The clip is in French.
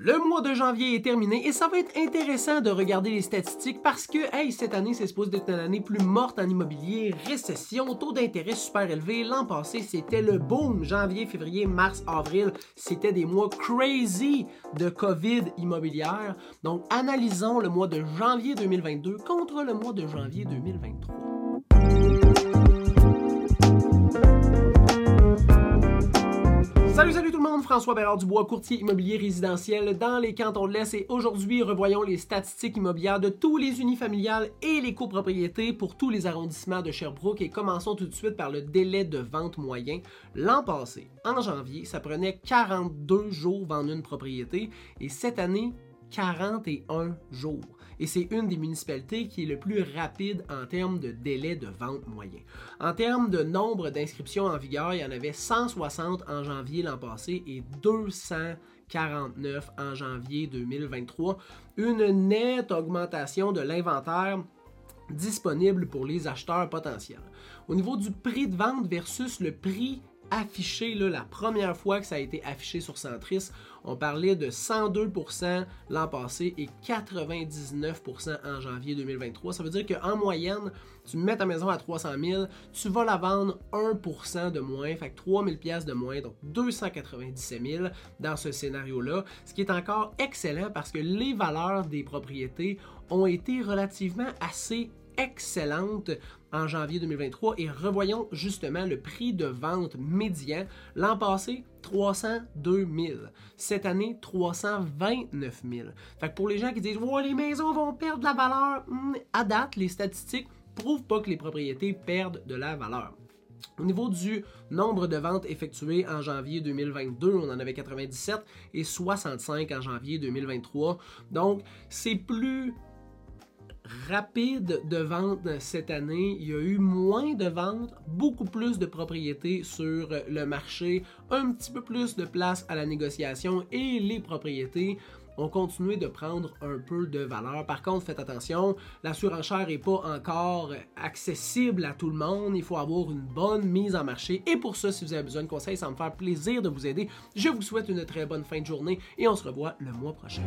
Le mois de janvier est terminé et ça va être intéressant de regarder les statistiques parce que, hey, cette année, c'est supposé être une année plus morte en immobilier, récession, taux d'intérêt super élevé. L'an passé, c'était le boom. Janvier, février, mars, avril, c'était des mois crazy de COVID immobilière. Donc, analysons le mois de janvier 2022 contre le mois de janvier 2023. François Bérard Dubois, courtier immobilier résidentiel dans les cantons de l'Est. Et aujourd'hui, revoyons les statistiques immobilières de tous les unifamiliales et les copropriétés pour tous les arrondissements de Sherbrooke. Et commençons tout de suite par le délai de vente moyen. L'an passé, en janvier, ça prenait 42 jours vendre une propriété. Et cette année, 41 jours et c'est une des municipalités qui est le plus rapide en termes de délai de vente moyen. En termes de nombre d'inscriptions en vigueur, il y en avait 160 en janvier l'an passé et 249 en janvier 2023. Une nette augmentation de l'inventaire disponible pour les acheteurs potentiels. Au niveau du prix de vente versus le prix affiché la première fois que ça a été affiché sur Centris, on parlait de 102% l'an passé et 99% en janvier 2023. Ça veut dire qu'en moyenne, tu mets ta maison à 300 000, tu vas la vendre 1% de moins, fait que 3000 pièces de moins, donc 297 000 dans ce scénario-là, ce qui est encore excellent parce que les valeurs des propriétés ont été relativement assez excellente en janvier 2023 et revoyons justement le prix de vente médian. L'an passé, 302 000. Cette année, 329 000. Fait pour les gens qui disent les maisons vont perdre de la valeur, hmm, à date, les statistiques prouvent pas que les propriétés perdent de la valeur. Au niveau du nombre de ventes effectuées en janvier 2022, on en avait 97 et 65 en janvier 2023. Donc, c'est plus rapide de vente cette année. Il y a eu moins de ventes, beaucoup plus de propriétés sur le marché, un petit peu plus de place à la négociation et les propriétés ont continué de prendre un peu de valeur. Par contre, faites attention, la surenchère n'est pas encore accessible à tout le monde. Il faut avoir une bonne mise en marché. Et pour ça, si vous avez besoin de conseils, ça me faire plaisir de vous aider. Je vous souhaite une très bonne fin de journée et on se revoit le mois prochain.